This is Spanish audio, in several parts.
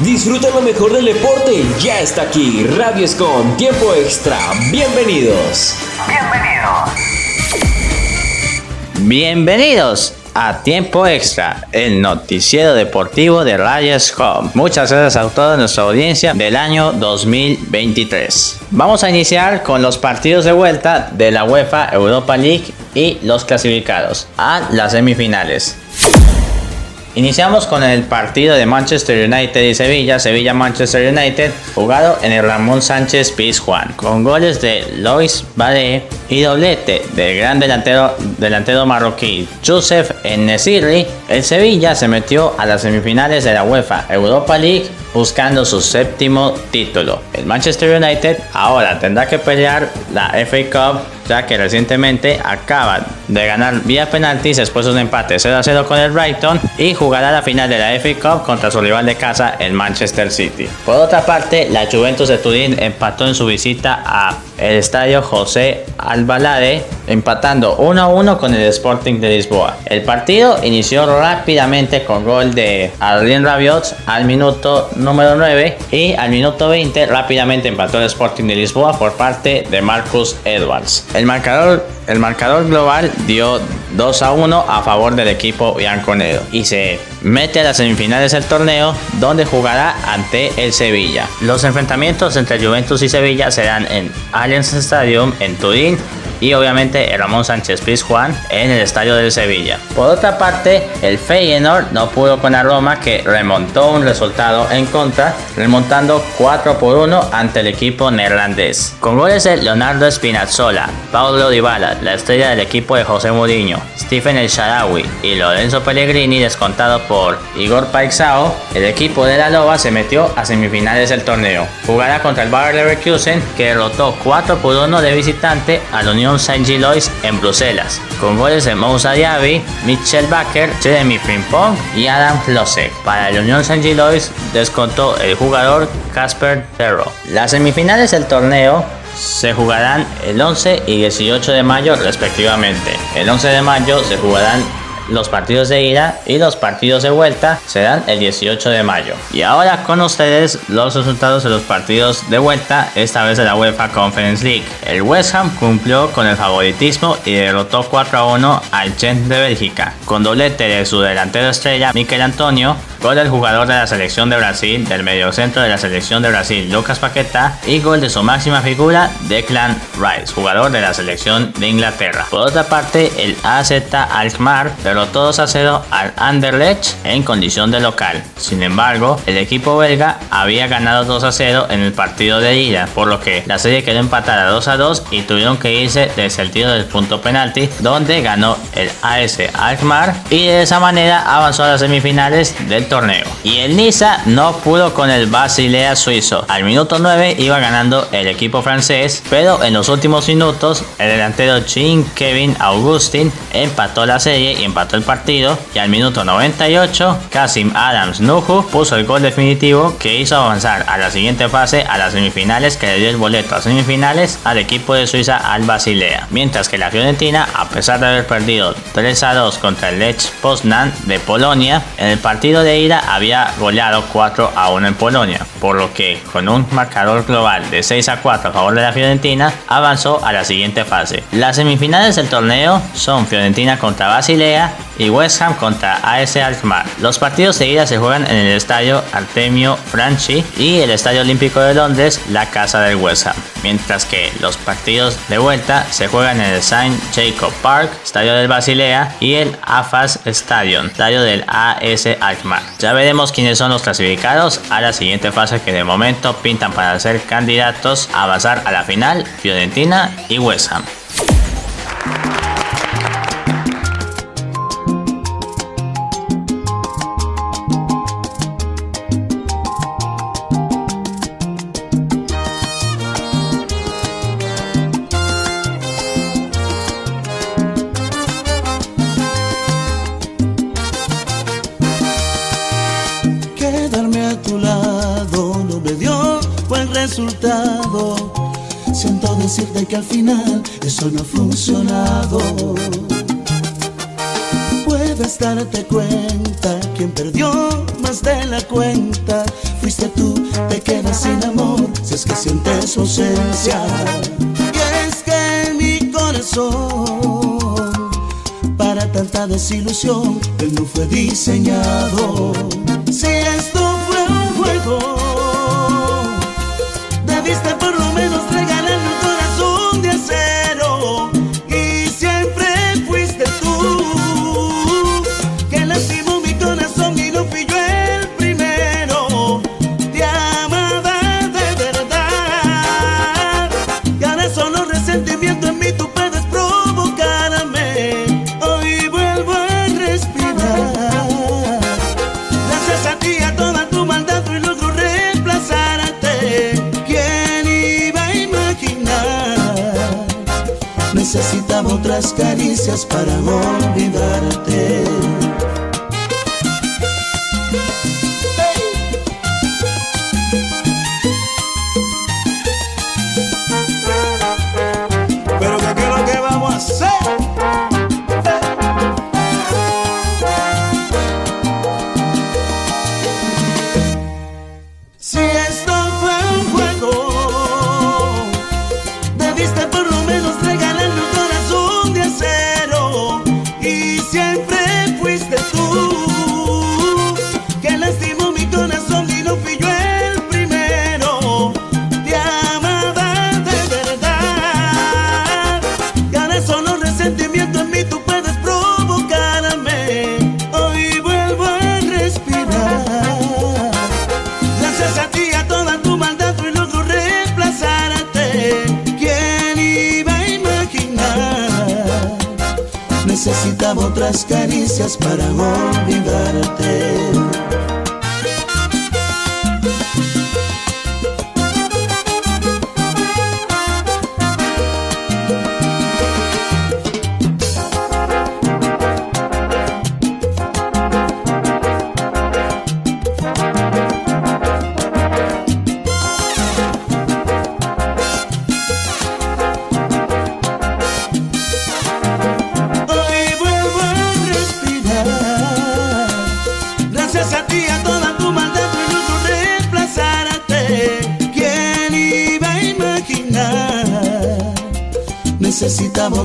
Disfruta lo mejor del deporte, ya está aquí, Radio Escom, tiempo extra, bienvenidos. Bienvenidos. Bienvenidos a Tiempo Extra, el noticiero deportivo de Rayas Home. Muchas gracias a toda nuestra audiencia del año 2023. Vamos a iniciar con los partidos de vuelta de la UEFA Europa League y los clasificados a las semifinales. Iniciamos con el partido de Manchester United y Sevilla, Sevilla-Manchester United, jugado en el Ramón Sánchez Pizjuán, con goles de Lois Bade y doblete del gran delantero, delantero marroquí Joseph Enesiri. El Sevilla se metió a las semifinales de la UEFA Europa League buscando su séptimo título. El Manchester United ahora tendrá que pelear la FA Cup ya que recientemente acaba de ganar vía penaltis después de un empate 0 a 0 con el Brighton y jugará la final de la FA Cup contra su rival de casa, el Manchester City. Por otra parte, la Juventus de Turín empató en su visita a el estadio José Albalade, empatando 1 a 1 con el Sporting de Lisboa. El partido inició rápidamente con gol de Adrien Rabiot al minuto número 9 y al minuto 20 rápidamente empató el Sporting de Lisboa por parte de Marcus Edwards. El marcador, el marcador global dio 2 a 1 a favor del equipo bianconero y se mete a las semifinales del torneo donde jugará ante el Sevilla. Los enfrentamientos entre Juventus y Sevilla serán en Allianz Stadium en Turín y obviamente el Ramón Sánchez Pizjuán en el estadio del Sevilla. Por otra parte, el Feyenoord no pudo con la Roma que remontó un resultado en contra, remontando 4 por 1 ante el equipo neerlandés. Con goles de Leonardo Spinazzola, Paulo Dybala, la estrella del equipo de José Mourinho, Stephen El Sharawi y Lorenzo Pellegrini descontado por Igor Paixao, el equipo de la Loba se metió a semifinales del torneo. Jugará contra el Bayer Leverkusen que derrotó 4 por 1 de visitante a la Saint-Gilloise en Bruselas, con goles de Moussa Diaby, Mitchell Baker, Jeremy Frimpong y Adam Flosek. Para el Unión Saint-Gilloise descontó el jugador Casper Terro. Las semifinales del torneo se jugarán el 11 y 18 de mayo respectivamente. El 11 de mayo se jugarán los partidos de ida y los partidos de vuelta serán el 18 de mayo. Y ahora con ustedes los resultados de los partidos de vuelta, esta vez de la UEFA Conference League. El West Ham cumplió con el favoritismo y derrotó 4 a 1 al Gent de Bélgica, con doblete de su delantero estrella Mikel Antonio, gol del jugador de la selección de Brasil, del mediocentro de la selección de Brasil Lucas Paqueta y gol de su máxima figura Declan Rice, jugador de la selección de Inglaterra. Por otra parte, el AZ Alkmaar derrotó 2 a 0 al Anderlecht en condición de local. Sin embargo, el equipo belga había ganado 2 a 0 en el partido de ida, por lo que la serie quedó empatada 2 a 2 y tuvieron que irse desde el tiro del punto penalti, donde ganó el AS Alkmaar y de esa manera avanzó a las semifinales del torneo. Y el Niza no pudo con el Basilea suizo. Al minuto 9 iba ganando el equipo francés, pero en los últimos minutos el delantero Jean Kevin Augustin empató la serie y empató el partido. Y al minuto 98, Kasim Adams Nuhu puso el gol definitivo que hizo avanzar a la siguiente fase a las semifinales que le dio el boleto a semifinales al equipo de Suiza al Basilea. Mientras que la Fiorentina, a pesar de haber perdido 3 a 2 contra el Lech Poznan de Polonia, en el partido de había goleado 4 a 1 en Polonia, por lo que con un marcador global de 6 a 4 a favor de la Fiorentina, avanzó a la siguiente fase. Las semifinales del torneo son Fiorentina contra Basilea y West Ham contra AS Alkmaar. Los partidos de ida se juegan en el estadio Artemio Franchi y el Estadio Olímpico de Londres, la casa del West Ham, mientras que los partidos de vuelta se juegan en el St. Jacob Park, estadio del Basilea, y el AFAS Stadium, estadio del AS Alkmaar. Ya veremos quiénes son los clasificados a la siguiente fase que de momento pintan para ser candidatos a avanzar a la final, Fiorentina y West Ham. Desilusión él no fue diseñado.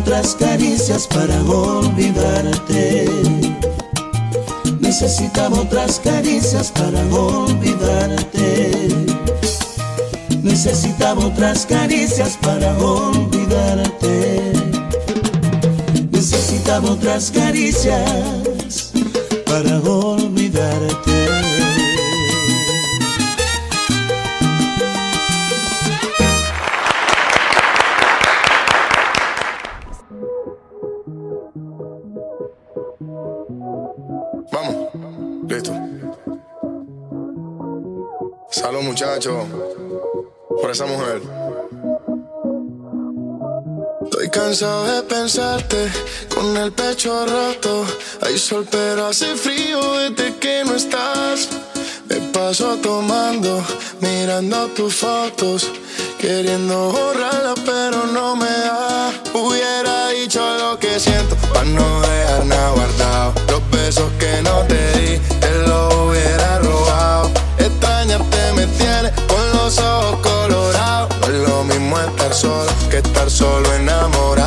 Otras caricias para olvidarte. Necesitaba otras caricias para olvidarte. Necesitaba otras caricias para olvidarte. Necesitaba otras caricias para olvidarte. Por esa mujer. Estoy cansado de pensarte con el pecho roto. Hay sol, pero hace frío desde que no estás. Me paso tomando, mirando tus fotos, queriendo borrarla, pero no me da. Hubiera dicho lo que siento, para no dejar nada guardado. Los besos que no te di, te lo hubiera robado. Los ojos es lo mismo estar solo que estar solo enamorado.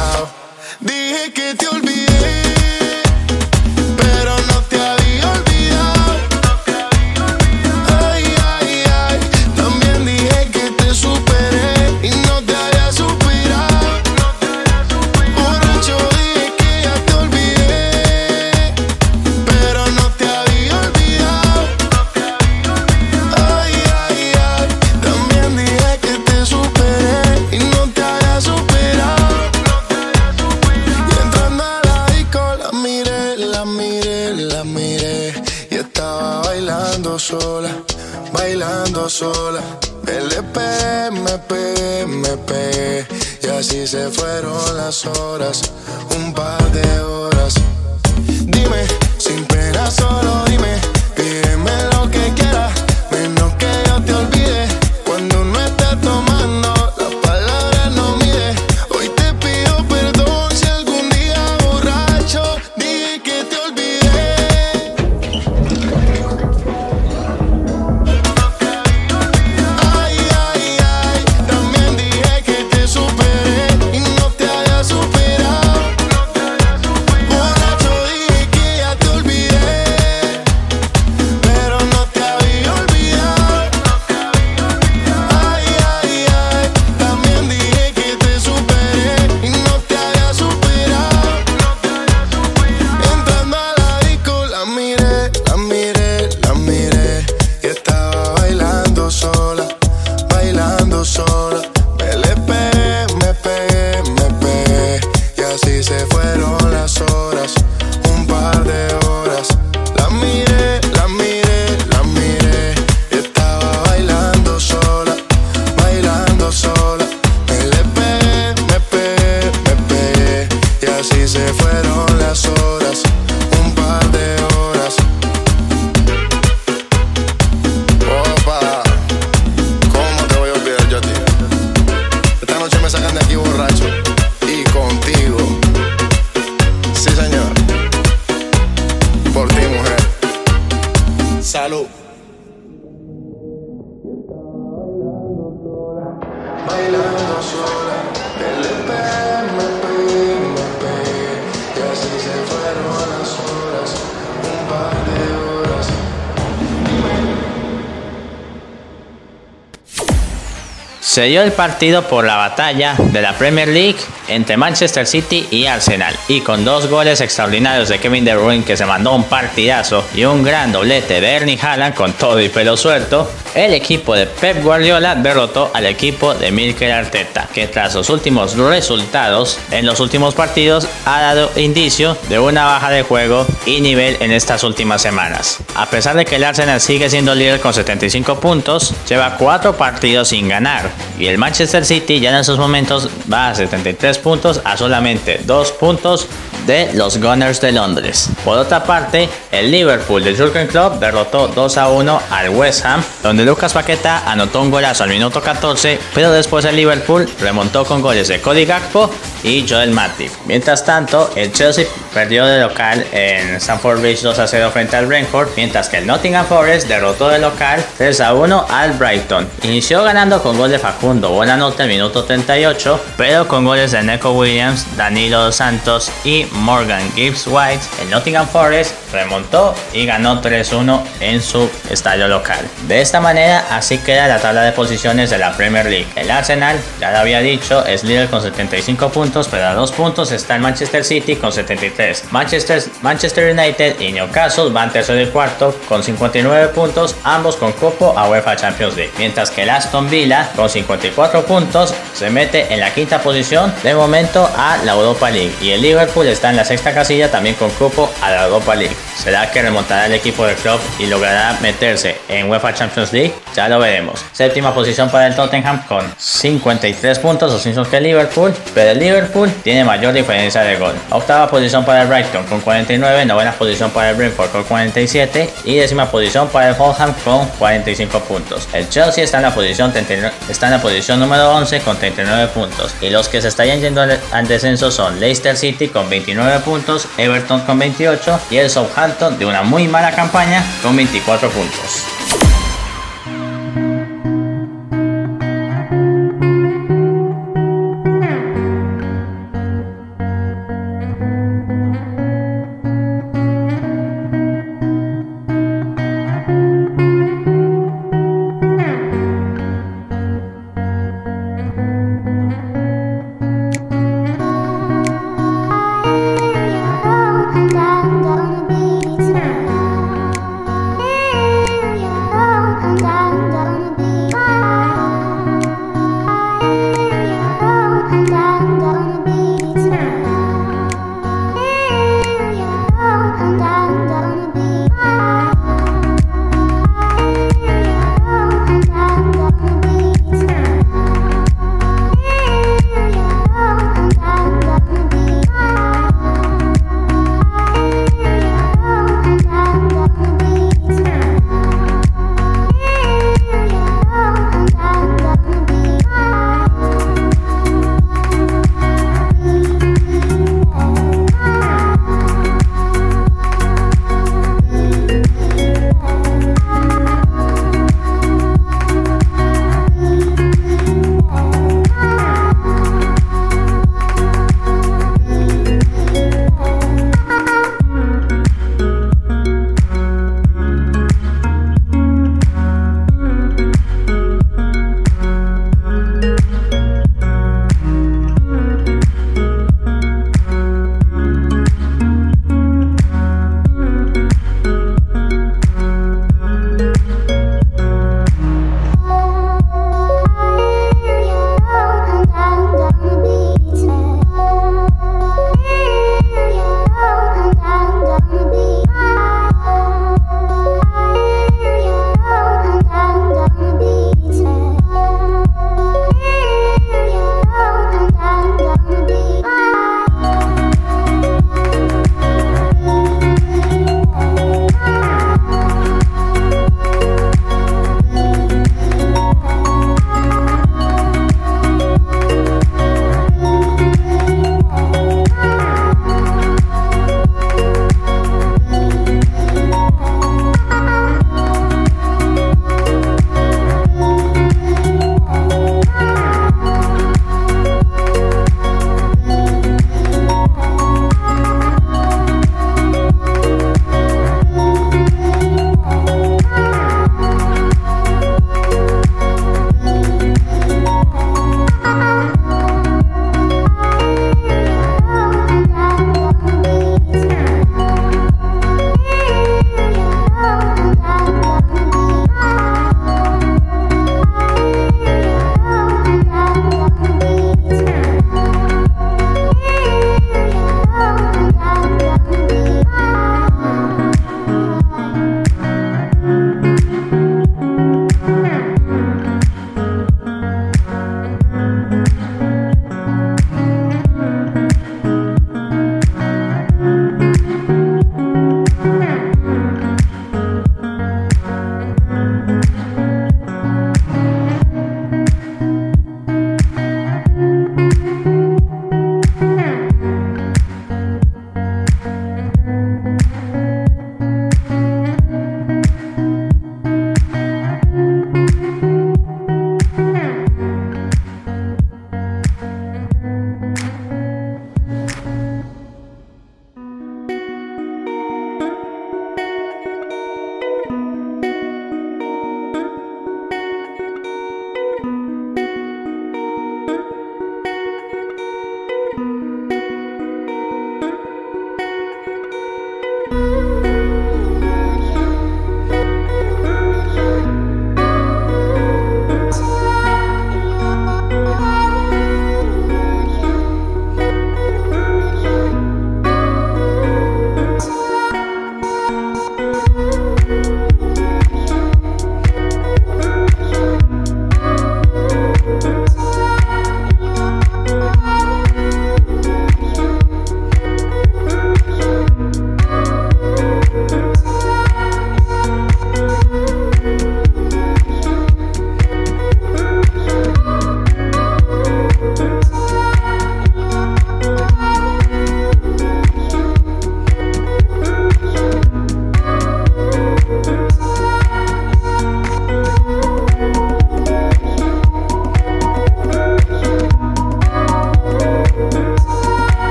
Se dio el partido por la batalla de la Premier League entre Manchester City y Arsenal y con dos goles extraordinarios de Kevin De Bruyne que se mandó un partidazo y un gran doblete de Ernie Haaland con todo y pelo suelto, el equipo de Pep Guardiola derrotó al equipo de Milker Arteta, que tras los últimos resultados en los últimos partidos ha dado indicio de una baja de juego y nivel en estas últimas semanas. A pesar de que el Arsenal sigue siendo líder con 75 puntos, lleva 4 partidos sin ganar y el Manchester City ya en esos momentos va a 73 puntos a solamente 2 puntos de los Gunners de Londres. Por otra parte, el Liverpool de Jurgen Klopp derrotó 2 a 1 al West Ham, donde Lucas Paqueta anotó un golazo al minuto 14, pero después el Liverpool remontó con goles de Cody Gakpo y Joel Matip. Mientras tanto, el Chelsea perdió de local en Stamford Bridge 2 a 0 frente al Brentford, mientras que el Nottingham Forest derrotó de local 3 a 1 al Brighton. Inició ganando con gol de Facundo buena nota al minuto 38, pero con goles de Neco Williams, Danilo Santos y Morgan Gibbs White, el Nottingham Forest remontó y ganó 3-1 en su estadio local. De esta manera, así queda la tabla de posiciones de la Premier League. El Arsenal, ya lo había dicho, es líder con 75 puntos, pero a dos puntos está el Manchester City con 73. Manchester, Manchester United y Newcastle van tercero y cuarto con 59 puntos, ambos con cupo a UEFA Champions League. Mientras que el Aston Villa con 54 puntos se mete en la quinta posición de momento a la Europa League y el Liverpool está en la sexta casilla también con cupo a la Europa League. ¿Será que remontará el equipo del club y logrará meterse en UEFA Champions League? Ya lo veremos. Séptima posición para el Tottenham con 53 puntos, los mismos que el Liverpool, pero el Liverpool tiene mayor diferencia de gol. Octava posición para el Brighton con 49, novena posición para el Brentford con 47 y décima posición para el Fulham con 45 puntos. El Chelsea está en la posición, está en la posición número 11 con 39 puntos y los que se estarían yendo al descenso son Leicester City con 29 puntos, Everton con 28 y el Southampton de una muy mala campaña con 24 puntos.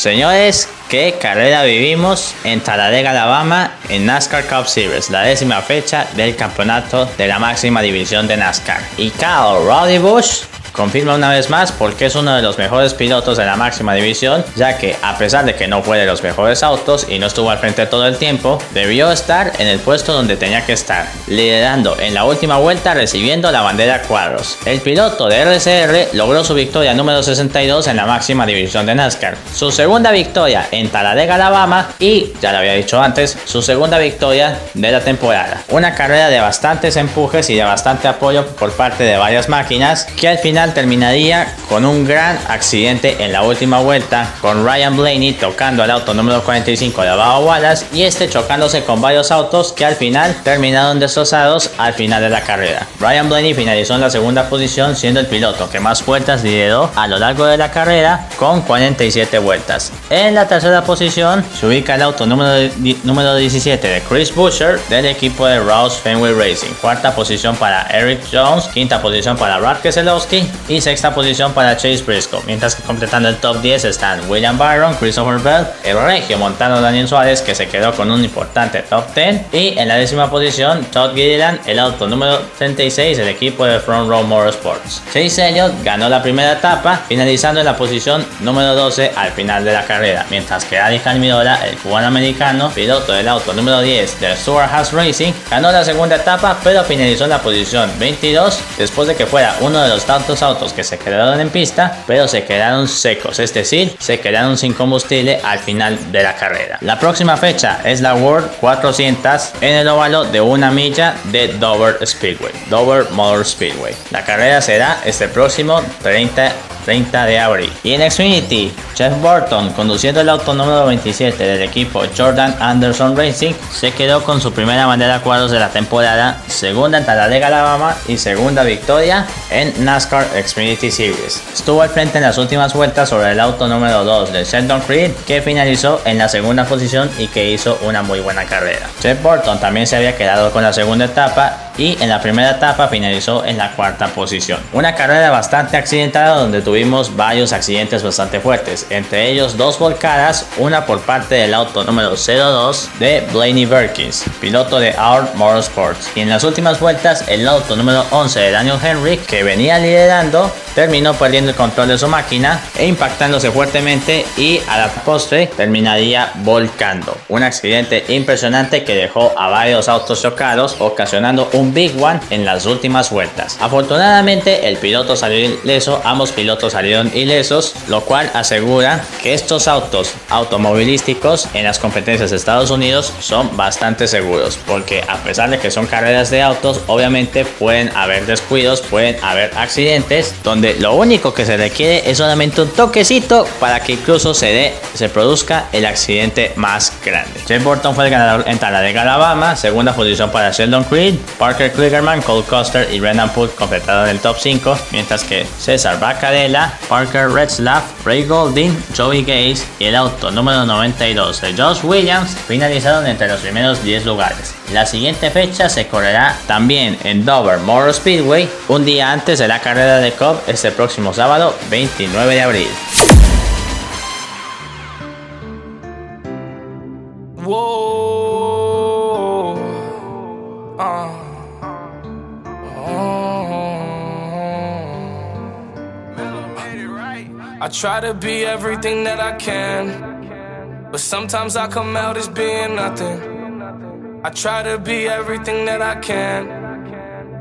Señores, ¿qué carrera vivimos en Talladega, Alabama, en NASCAR Cup Series, la décima fecha del campeonato de la máxima división de NASCAR? Y Kyle Roddy Bush confirma una vez más porque es uno de los mejores pilotos de la máxima división, ya que a pesar de que no fue de los mejores autos y no estuvo al frente todo el tiempo, debió estar en el puesto donde tenía que estar, liderando en la última vuelta recibiendo la bandera cuadros. El piloto de RCR logró su victoria número 62 en la máxima división de NASCAR, su segunda victoria en Talladega, Alabama y, ya lo había dicho antes, su segunda victoria de la temporada. Una carrera de bastantes empujes y de bastante apoyo por parte de varias máquinas que al final terminaría con un gran accidente en la última vuelta, con Ryan Blaney tocando el auto número 45 de Baba Wallace y este chocándose con varios autos que al final terminaron destrozados al final de la carrera. Ryan Blaney finalizó en la segunda posición siendo el piloto que más vueltas lideró a lo largo de la carrera con 47 vueltas. En la tercera posición se ubica el auto número, número 17 de Chris Buescher del equipo de Rouse Fenway Racing. Cuarta posición para Eric Jones, quinta posición para Brad Keselowski y sexta posición para Chase Briscoe, mientras que completando el top 10 están William Byron, Christopher Bell, el regio montano Daniel Suárez que se quedó con un importante top 10 y en la décima posición Todd Gilliland, el auto número 36 del equipo de Front Row Motorsports. Chase Elliott ganó la primera etapa finalizando en la posición número 12 al final de la carrera, mientras que Adi Calmirola, el cubano americano, piloto del auto número 10 de Stuart House Racing, ganó la segunda etapa pero finalizó en la posición 22 después de que fuera uno de los tantos autos que se quedaron en pista, pero se quedaron secos, es decir, se quedaron sin combustible al final de la carrera. La próxima fecha es la World 400 en el óvalo de una milla de Dover Speedway, Dover Motor Speedway. La carrera será este próximo 30 30 de abril. Y en Xfinity, Jeff Burton, conduciendo el auto número 27 del equipo Jordan Anderson Racing, se quedó con su primera bandera cuadros de la temporada, segunda en Talladega, Alabama y segunda victoria en NASCAR Xfinity Series. Estuvo al frente en las últimas vueltas sobre el auto número 2 de Sheldon Creed, que finalizó en la segunda posición y que hizo una muy buena carrera. Jeff Burton también se había quedado con la segunda etapa y en la primera etapa finalizó en la cuarta posición. Una carrera bastante accidentada donde tuvimos varios accidentes bastante fuertes, entre ellos dos volcadas, una por parte del auto número 02 de Blaney Berkins, piloto de Our Motorsports, y en las últimas vueltas el auto número 11 de Daniel Henry, que venía liderando, terminó perdiendo el control de su máquina e impactándose fuertemente y a la postre terminaría volcando. Un accidente impresionante que dejó a varios autos chocados, ocasionando un Big One en las últimas vueltas. Afortunadamente el piloto salió ileso, ambos pilotos salieron ilesos, lo cual asegura que estos autos automovilísticos en las competencias de Estados Unidos son bastante seguros, porque a pesar de que son carreras de autos, obviamente pueden haber descuidos, pueden haber accidentes, donde lo único que se requiere es solamente un toquecito para que incluso se dé, se produzca el accidente más grande. Jay Burton fue el ganador en Talladega, Alabama, segunda posición para Sheldon Creed, Parker Kligerman, Cole Custer y Renan Poole completaron el top 5, mientras que César Bacadella, Parker Retzlaff, Ray Golding, Joey Gaze y el auto número 92 de Josh Williams finalizaron entre los primeros 10 lugares. La siguiente fecha se correrá también en Dover Motor Speedway, un día antes de la carrera de Cobb este próximo sábado 29 de abril. I try to be everything that I can, but sometimes I come out as being nothing. I try to be everything that I can,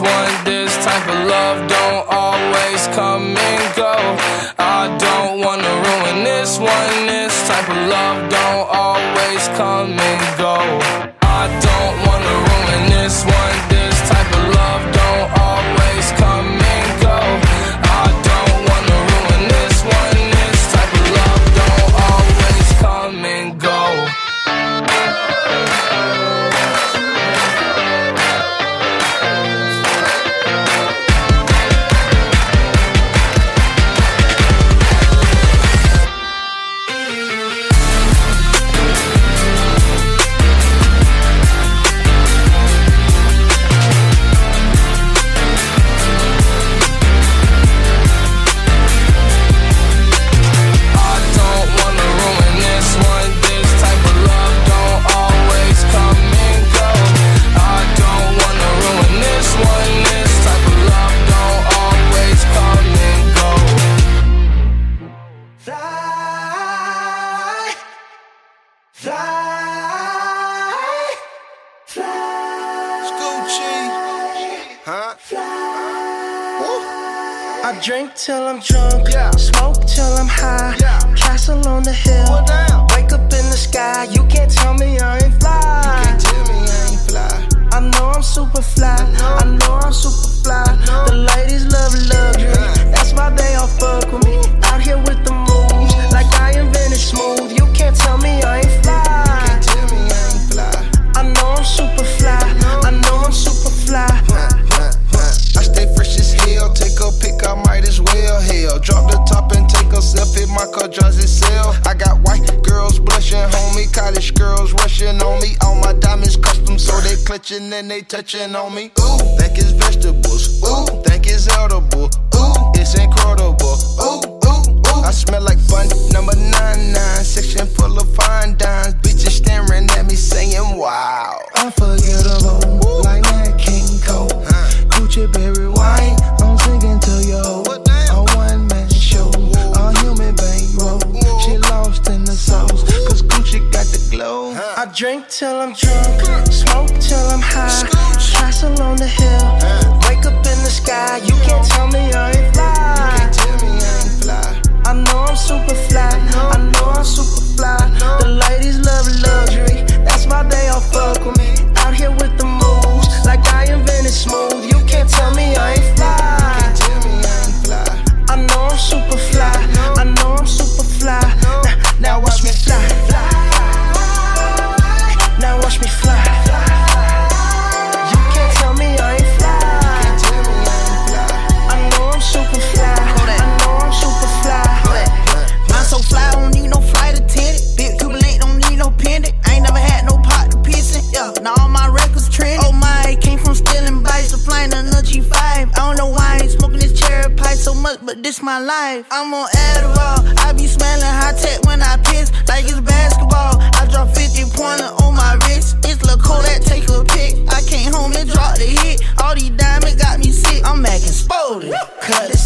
one, this type of love don't drink till I'm drunk, smoke till I'm high, castle on the hill, wake up in the sky. You can't tell me I ain't fly. I know I'm super fly, I know I'm super fly. The ladies love luxury, that's why they all fuck with me. Out here with the moves, like I invented smoothie. life. I'm on Adderall. I be smelling high tech when I piss, like it's basketball. I drop 50 pointer on my wrist. It's La that take a pic. I came home and dropped a hit. All these diamonds got me sick. I'm making spoiled. Cut it.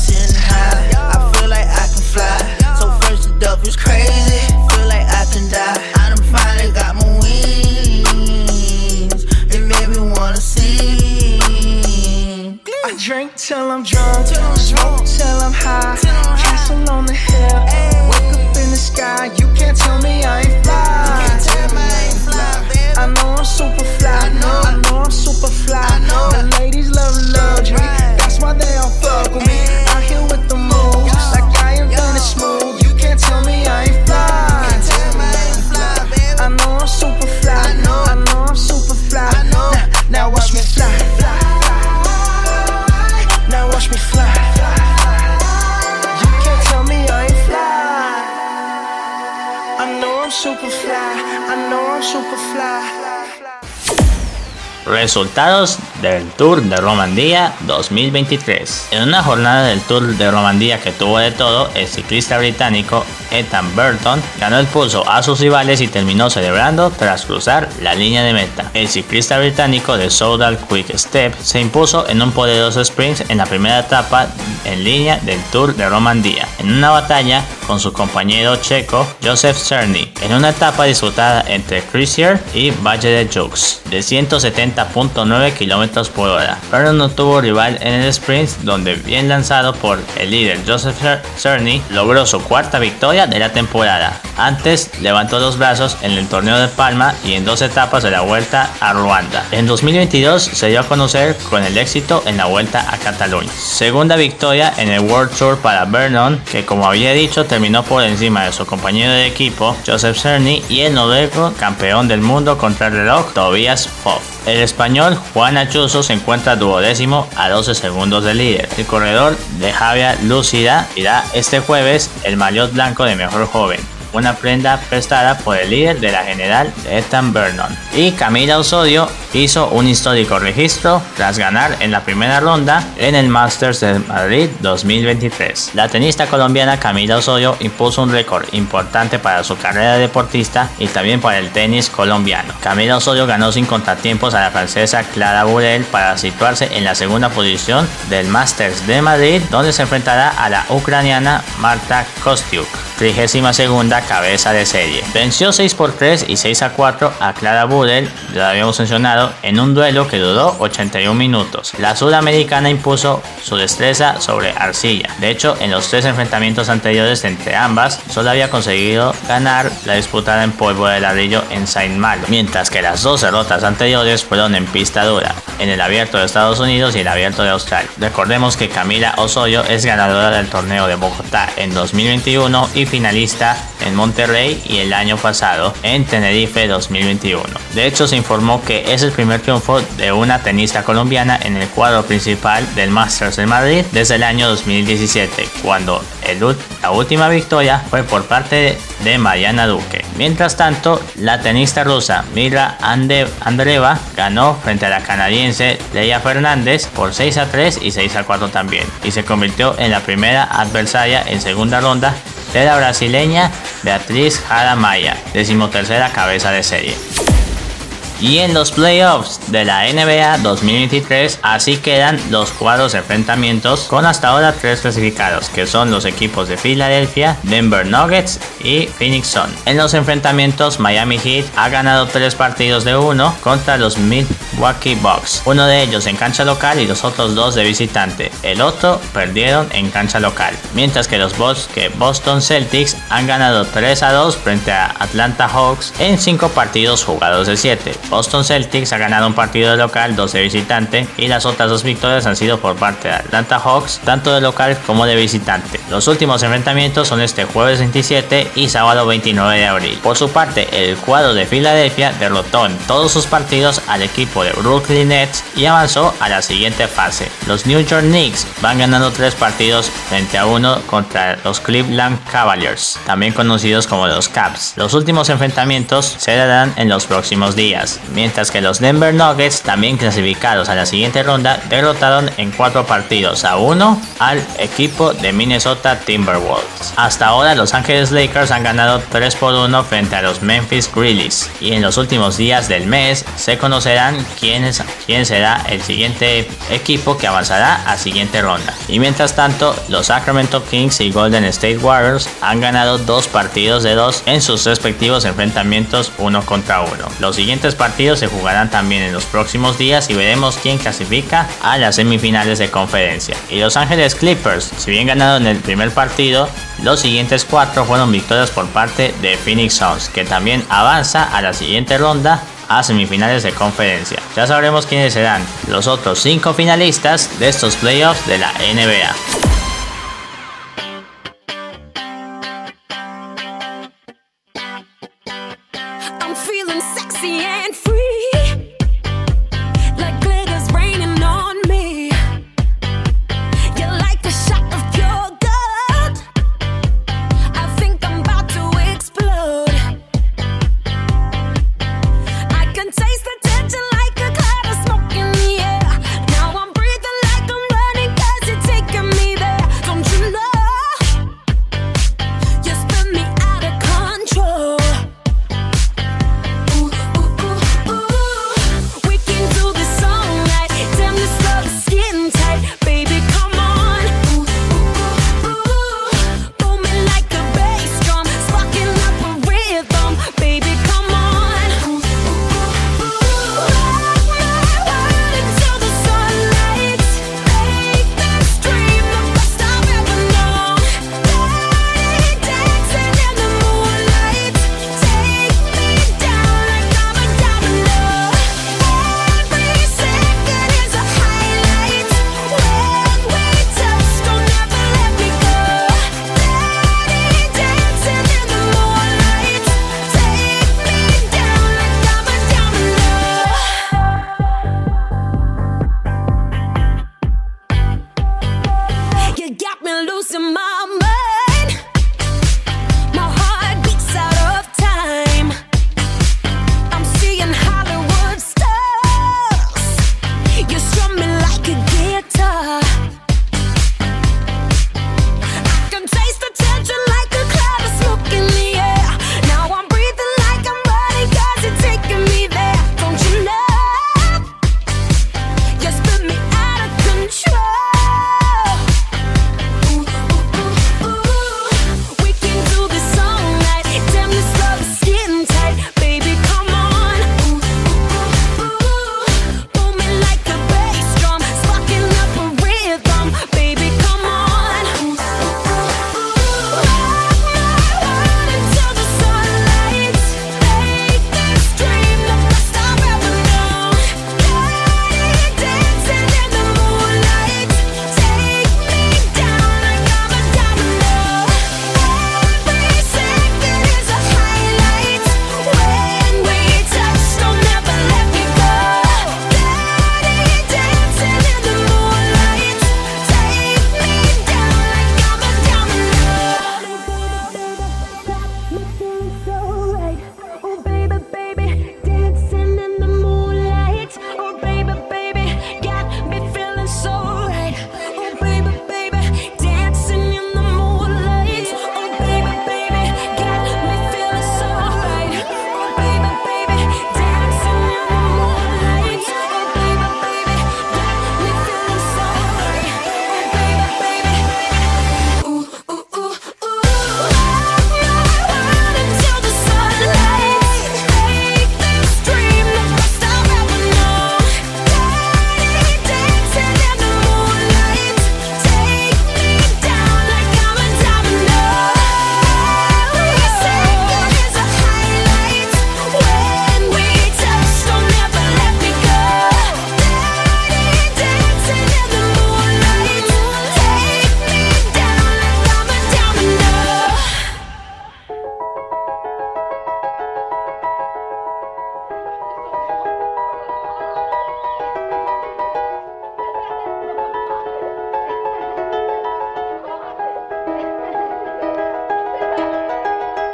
Resultados del Tour de Romandía 2023. En una jornada del Tour de Romandía que tuvo de todo, el ciclista británico Ethan Burton ganó el pulso a sus rivales y terminó celebrando tras cruzar la línea de meta. El ciclista británico de Soudal Quick Step se impuso en un poderoso sprint en la primera etapa en línea del Tour de Romandía, en una batalla con su compañero checo Joseph Cerny, en una etapa disputada entre Crisier y Valle de Jux de 170.9 km por hora. No tuvo rival en el sprint donde bien lanzado por el líder Joseph Cerny logró su cuarta victoria de la temporada. Antes levantó los brazos en el torneo de Palma y en dos etapas de la vuelta a Ruanda. En 2022 se dio a conocer con el éxito en la vuelta a Cataluña. Segunda victoria en el World Tour para Vernon, que como había dicho terminó por encima de su compañero de equipo Joseph Cerny y el noruego campeón del mundo contra el reloj Tobias Foff. El español Juan Achuso se encuentra duodécimo a 12 segundos del líder. El corredor de Javier Lúcida irá este jueves el maillot blanco de mejor joven una prenda prestada por el líder de la general Ethan Vernon. Y Camila Osorio hizo un histórico registro tras ganar en la primera ronda en el Masters de Madrid 2023. La tenista colombiana Camila Osorio impuso un récord importante para su carrera deportista y también para el tenis colombiano. Camila Osorio ganó sin contratiempos a la francesa Clara Burel para situarse en la segunda posición del Masters de Madrid, donde se enfrentará a la ucraniana Marta Kostiuk, 32 segunda cabeza de serie. Venció 6 por 3 y 6 a 4 a Clara Budel, ya habíamos mencionado, en un duelo que duró 81 minutos. La sudamericana impuso su destreza sobre arcilla. De hecho, en los tres enfrentamientos anteriores entre ambas, solo había conseguido ganar la disputada en polvo de ladrillo en Saint Malo, mientras que las dos derrotas anteriores fueron en pista dura, en el abierto de Estados Unidos y el abierto de Australia. Recordemos que Camila Osoyo es ganadora del torneo de Bogotá en 2021 y finalista en Monterrey y el año pasado en Tenerife 2021. De hecho, se informó que es el primer triunfo de una tenista colombiana en el cuadro principal del Masters de Madrid desde el año 2017, cuando la última victoria fue por parte de Mariana Duque. Mientras tanto, la tenista rusa Mira Andreeva ganó frente a la canadiense Leia Fernández por 6 a 3 y 6 a 4 también, y se convirtió en la primera adversaria en segunda ronda de la brasileña Beatriz Jara Maya, decimotercera cabeza de serie. Y en los playoffs de la NBA 2023, así quedan los cuadros enfrentamientos con hasta ahora tres clasificados, que son los equipos de Filadelfia, Denver Nuggets y Phoenix Sun. En los enfrentamientos, Miami Heat ha ganado tres partidos de uno contra los Milwaukee Bucks, uno de ellos en cancha local y los otros dos de visitante. El otro perdieron en cancha local, mientras que los Boston Celtics han ganado 3 a 2 frente a Atlanta Hawks en 5 partidos jugados de 7. Boston Celtics ha ganado un partido de local, dos de visitante y las otras dos victorias han sido por parte de Atlanta Hawks, tanto de local como de visitante. Los últimos enfrentamientos son este jueves 27 y sábado 29 de abril. Por su parte, el cuadro de Filadelfia derrotó en todos sus partidos al equipo de Brooklyn Nets y avanzó a la siguiente fase. Los New York Knicks van ganando tres partidos frente a uno contra los Cleveland Cavaliers, también conocidos como los Caps. Los últimos enfrentamientos se darán en los próximos días mientras que los Denver Nuggets, también clasificados a la siguiente ronda, derrotaron en cuatro partidos a uno al equipo de Minnesota Timberwolves. Hasta ahora los Angeles Lakers han ganado 3 por 1 frente a los Memphis Grizzlies y en los últimos días del mes se conocerán quién, es, quién será el siguiente equipo que avanzará a siguiente ronda. Y mientras tanto, los Sacramento Kings y Golden State Warriors han ganado dos partidos de dos en sus respectivos enfrentamientos uno contra uno. Los siguientes partidos partidos se jugarán también en los próximos días y veremos quién clasifica a las semifinales de conferencia. Y Los Ángeles Clippers, si bien ganaron el primer partido, los siguientes cuatro fueron victorias por parte de Phoenix Suns, que también avanza a la siguiente ronda a semifinales de conferencia. Ya sabremos quiénes serán los otros cinco finalistas de estos playoffs de la NBA.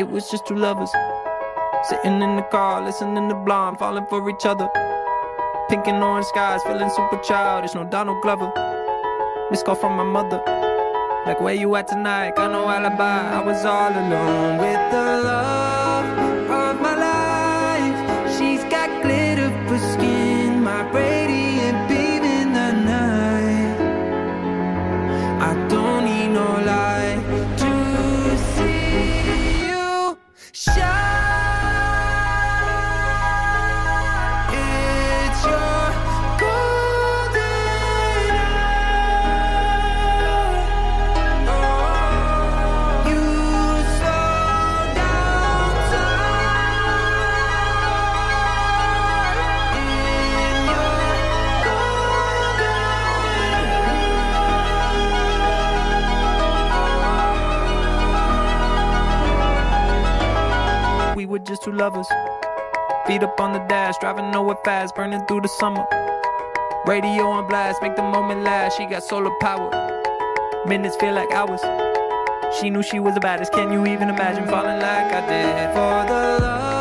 Was just two lovers. Sitting in the car, listening to Blonde, falling for each other. Pink and orange skies, feeling super childish, no Donald Glover. Miss call from my mother. Like, where you at tonight? Got no alibi. I was all alone with the love just two lovers. Feet up on the dash, driving nowhere fast, burning through the summer. Radio on blast, make the moment last. She got solar power. Minutes feel like hours. She knew she was the baddest. Can you even imagine falling like I did for the love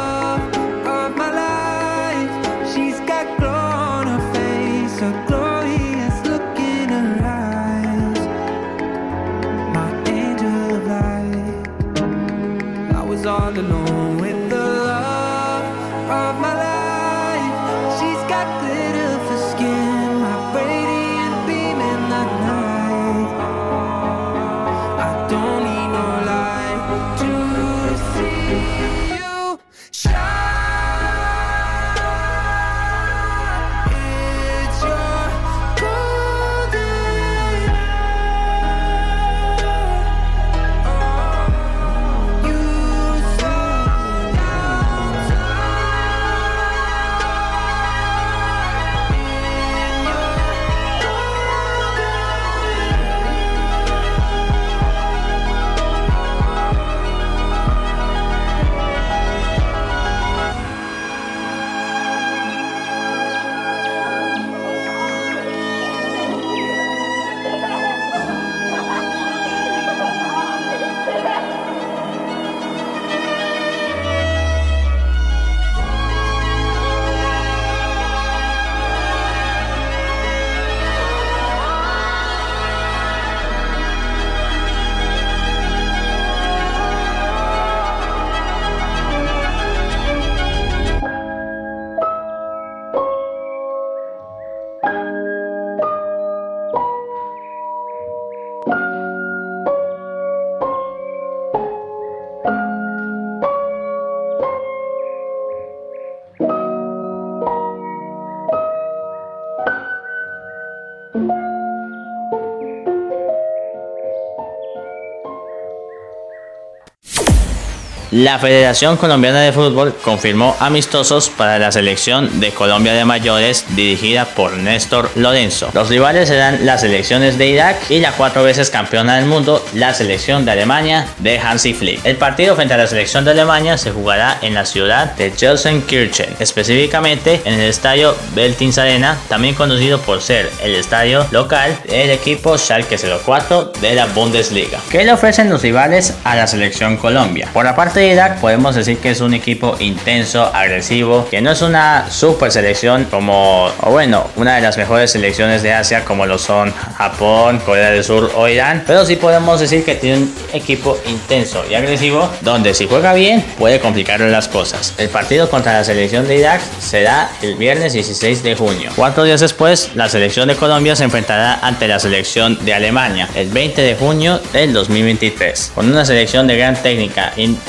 La Federación Colombiana de Fútbol confirmó amistosos para la selección de Colombia de mayores dirigida por Néstor Lorenzo. Los rivales serán las selecciones de Irak y la cuatro veces campeona del mundo, la selección de Alemania de Hansi Flick. El partido frente a la selección de Alemania se jugará en la ciudad de Gelsenkirchen, específicamente en el estadio Beltins Arena, también conocido por ser el estadio local del equipo Schalke 04 de la Bundesliga. ¿Qué le ofrecen los rivales a la selección Colombia? Por la Irak podemos decir que es un equipo intenso, agresivo, que no es una super selección como, o bueno, una de las mejores selecciones de Asia como lo son Japón, Corea del Sur o Irán, pero sí podemos decir que tiene un equipo intenso y agresivo donde si juega bien puede complicarle las cosas. El partido contra la selección de Irak será el viernes 16 de junio. Cuatro días después, la selección de Colombia se enfrentará ante la selección de Alemania el 20 de junio del 2023, con una selección de gran técnica in-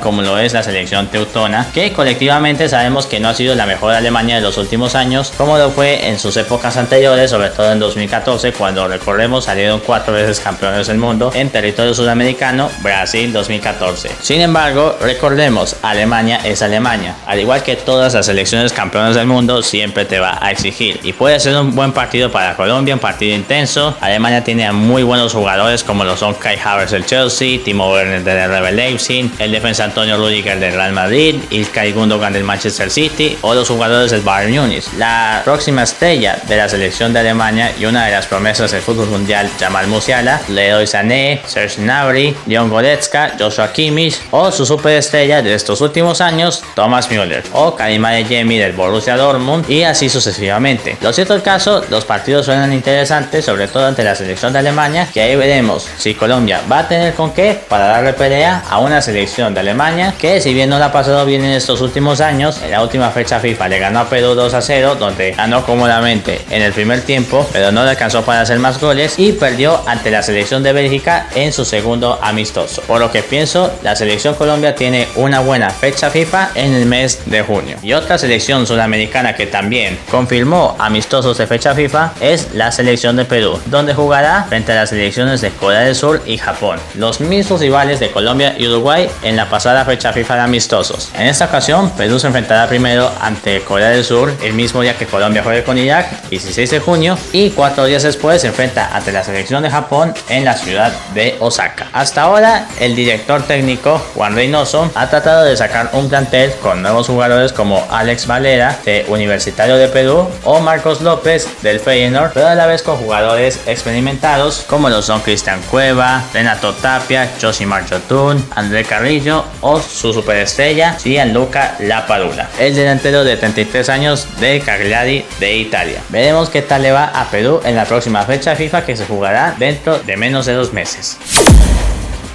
como lo es la selección teutona, que colectivamente sabemos que no ha sido la mejor Alemania de los últimos años, como lo fue en sus épocas anteriores, sobre todo en 2014, cuando recordemos salieron cuatro veces campeones del mundo en territorio sudamericano, Brasil 2014. Sin embargo, recordemos, Alemania es Alemania, al igual que todas las selecciones campeonas del mundo, siempre te va a exigir y puede ser un buen partido para Colombia, un partido intenso. Alemania tiene a muy buenos jugadores como lo son Kai Havertz del Chelsea, Timo Werner del RB Leipzig, el defensa Antonio Rudiger del Real Madrid, Ilkay Gundogan del Manchester City o los jugadores del Bayern Munich. La próxima estrella de la selección de Alemania y una de las promesas del fútbol mundial Jamal Musiala, Leroy Sané, Serge Gnabry, Leon Goretzka, Joshua Kimmich o su superestrella de estos últimos años, Thomas Müller o Karim Adeyemi del Borussia Dortmund y así sucesivamente. Lo cierto el caso, los partidos suenan interesantes, sobre todo ante la selección de Alemania, que ahí veremos si Colombia va a tener con qué para darle pelea a una selección de Alemania que si bien no la ha pasado bien en estos últimos años, en la última fecha FIFA le ganó a Perú 2 a 0, donde ganó cómodamente en el primer tiempo, pero no le alcanzó para hacer más goles y perdió ante la selección de Bélgica en su segundo amistoso. Por lo que pienso, la selección Colombia tiene una buena fecha FIFA en el mes de junio. Y otra selección sudamericana que también confirmó amistosos de fecha FIFA es la selección de Perú, donde jugará frente a las selecciones de Corea del Sur y Japón, los mismos rivales de Colombia y Uruguay en la pasada fecha FIFA de amistosos. En esta ocasión, Perú se enfrentará primero ante Corea del Sur el mismo día que Colombia juegue con Irak, 16 de junio, y cuatro días después se enfrenta ante la selección de Japón en la ciudad de Osaka. Hasta ahora, el director técnico Juan Reynoso ha tratado de sacar un plantel con nuevos jugadores como Alex Valera de Universitario de Perú o Marcos López del Feyenoord, pero a la vez con jugadores experimentados como lo son Cristian Cueva, Renato Tapia, Josimar Jotun, André Carrillo o su superestrella Gianluca Lapadula, el delantero de 33 años de Cagliari de Italia. Veremos qué tal le va a Perú en la próxima fecha FIFA que se jugará dentro de menos de dos meses.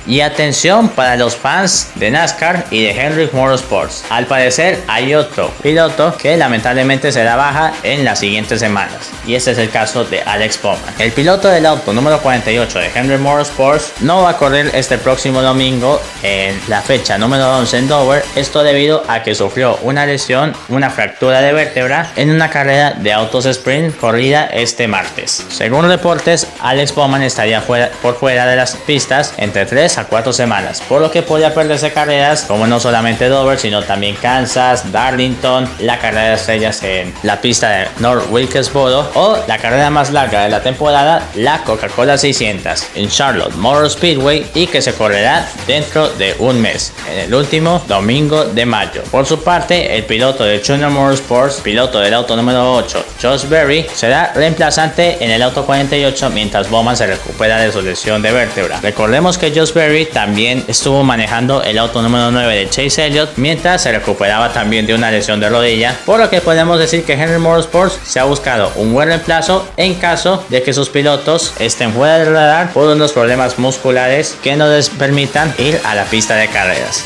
Y atención para los fans de NASCAR y de Henry Motorsports. Al parecer hay otro piloto que lamentablemente será baja en las siguientes semanas. Y este es el caso de Alex Bowman. El piloto del auto número 48 de Henry Motorsports no va a correr este próximo domingo en la fecha número 11 en Dover. Esto debido a que sufrió una lesión, una fractura de vértebra en una carrera de autos sprint corrida este martes. Según reportes, Alex Bowman estaría por fuera de las pistas entre 3 a 4 semanas, por lo que podría perderse carreras como no solamente Dover, sino también Kansas, Darlington, la carrera de estrellas en la pista de North Wilkesboro o la carrera más larga de la temporada, la Coca-Cola 600 en Charlotte Motor Speedway y que se correrá dentro de un mes, en el último domingo de mayo. Por su parte, el piloto de Junior Motorsports, piloto del auto número 8, Josh Berry, será reemplazante en el auto 48 mientras Bowman se recupera de su lesión de vértebra. Recordemos que Josh Berry también estuvo manejando el auto número 9 de Chase Elliott mientras se recuperaba también de una lesión de rodilla, por lo que podemos decir que Henry Motorsports se ha buscado un buen reemplazo en caso de que sus pilotos estén fuera del radar por unos problemas musculares que no les permitan ir a la pista de carreras.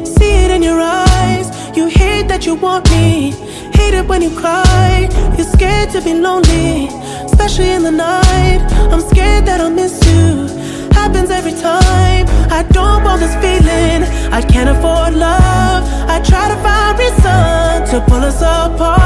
See it in your eyes. You hate that you want me. Hate it when you cry. You're scared to be lonely, especially in the night. I'm scared that I'll miss you. Happens every time. I don't want this feeling. I can't afford love. I try to find reason to pull us apart.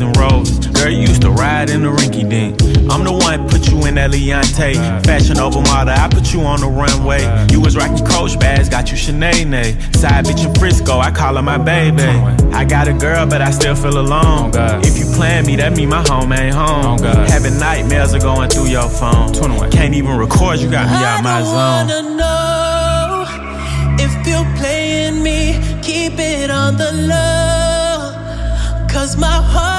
And Rolls. Girl, you used to ride in the rinky dink. I'm the one put you in that Fashion over model, I put you on the runway. You was rocking Coach bags, got you Chanel. Side bitch in Frisco, I call her my baby. I got a girl, but I still feel alone. If you plan me, that mean my home ain't home. Having nightmares are going through your phone. Can't even record, you got me out my zone. I wanna know if you playing me, keep it on the low. Cause my heart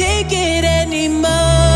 take it anymore.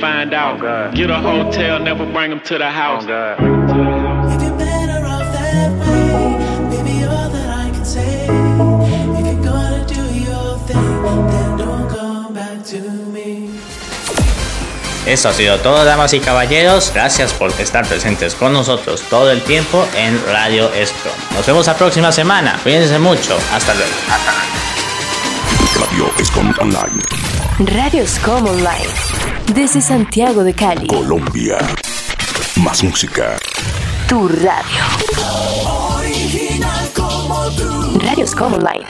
Find out. Get a hotel, never bring them to the house. If you're better off that way, baby, all that I can say. If you're gonna do your thing, then don't come back to me. Esto ha sido todo, damas y caballeros. Gracias por estar presentes con nosotros todo el tiempo en Radio Scrum. Nos vemos la próxima semana. Cuídense mucho. Hasta luego. Radio Escom Online. Radio Scom Online. Desde Santiago de Cali. Colombia. Más música. Tu radio. Original como tú. Radio Scom Online.